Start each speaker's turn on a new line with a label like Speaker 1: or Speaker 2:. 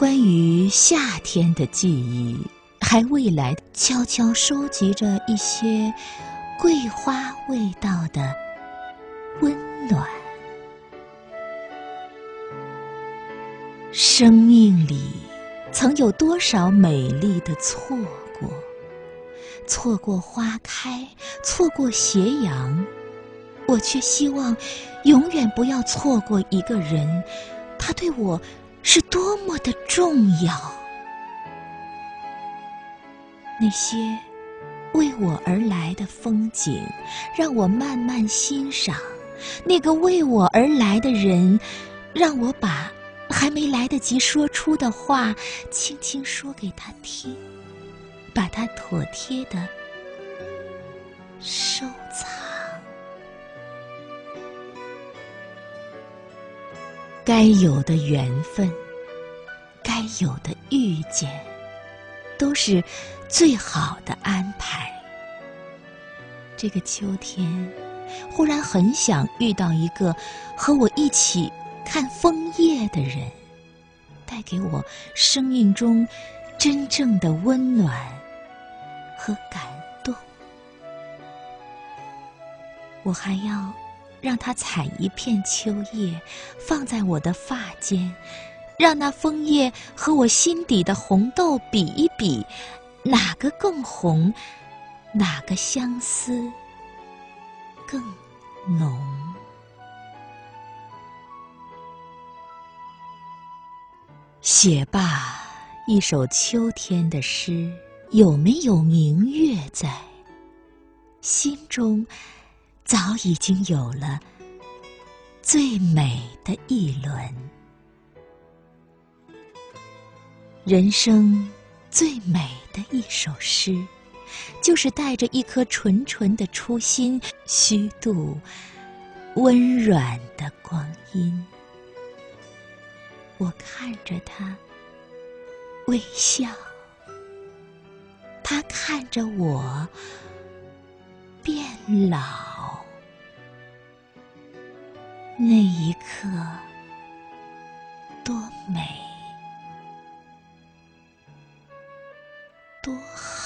Speaker 1: 关于夏天的记忆，还未来悄悄收集着一些桂花味道的温暖。生命里曾有多少美丽的错过？错过花开，错过斜阳，我却希望永远不要错过一个人。他对我是多么的重要。那些为我而来的风景，让我慢慢欣赏；那个为我而来的人，让我把。还没来得及说出的话，轻轻说给他听，把它妥帖的收藏。该有的缘分，该有的遇见，都是最好的安排。这个秋天，忽然很想遇到一个和我一起。看枫叶的人，带给我生命中真正的温暖和感动。我还要让它采一片秋叶，放在我的发间，让那枫叶和我心底的红豆比一比，哪个更红，哪个相思更浓。写罢一首秋天的诗，有没有明月在？心中早已经有了最美的一轮。人生最美的一首诗，就是带着一颗纯纯的初心，虚度温软的光阴。我看着他微笑，他看着我变老，那一刻多美多好。